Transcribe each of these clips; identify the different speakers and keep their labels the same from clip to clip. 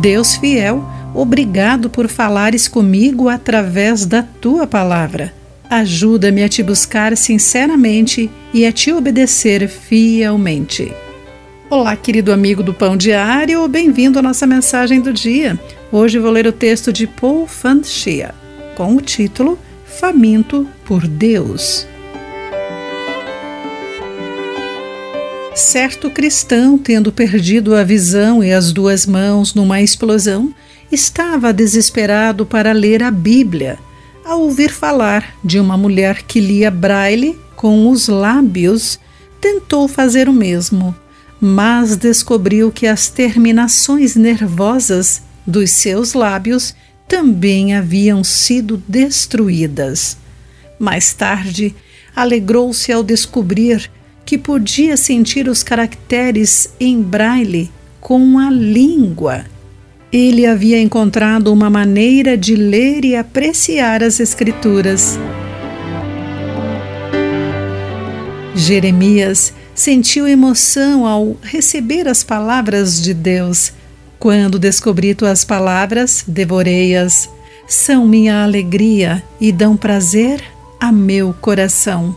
Speaker 1: Deus fiel, obrigado por falares comigo através da tua palavra. Ajuda-me a te buscar sinceramente e a te obedecer fielmente. Olá, querido amigo do Pão Diário, bem-vindo à nossa mensagem do dia. Hoje vou ler o texto de Paul Fanchia, com o título Faminto por Deus. Certo cristão, tendo perdido a visão e as duas mãos numa explosão, estava desesperado para ler a Bíblia ao ouvir falar de uma mulher que lia braille com os lábios, tentou fazer o mesmo, mas descobriu que as terminações nervosas dos seus lábios também haviam sido destruídas. Mais tarde, alegrou-se ao descobrir que podia sentir os caracteres em braille com a língua ele havia encontrado uma maneira de ler e apreciar as Escrituras. Jeremias sentiu emoção ao receber as palavras de Deus. Quando descobri tuas palavras, devorei-as. São minha alegria e dão prazer a meu coração,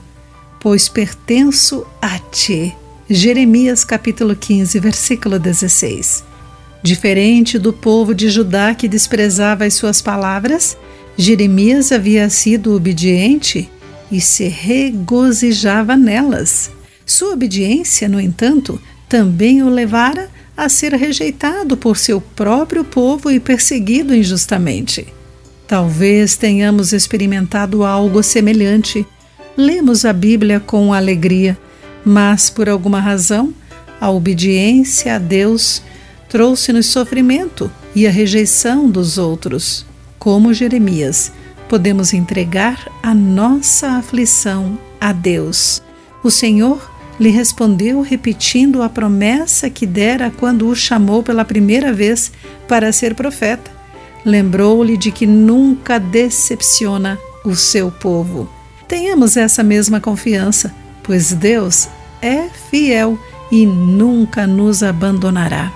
Speaker 1: pois pertenço a ti. Jeremias capítulo 15, versículo 16. Diferente do povo de Judá que desprezava as suas palavras, Jeremias havia sido obediente e se regozijava nelas. Sua obediência, no entanto, também o levara a ser rejeitado por seu próprio povo e perseguido injustamente. Talvez tenhamos experimentado algo semelhante. Lemos a Bíblia com alegria, mas por alguma razão, a obediência a Deus trouxe-nos sofrimento e a rejeição dos outros. Como Jeremias, podemos entregar a nossa aflição a Deus. O Senhor lhe respondeu repetindo a promessa que dera quando o chamou pela primeira vez para ser profeta. Lembrou-lhe de que nunca decepciona o seu povo. Tenhamos essa mesma confiança, pois Deus é fiel e nunca nos abandonará.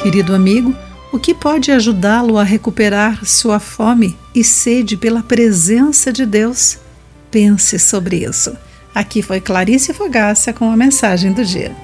Speaker 1: Querido amigo, o que pode ajudá-lo a recuperar sua fome e sede pela presença de Deus? Pense sobre isso. Aqui foi Clarice Fogácia com a mensagem do dia.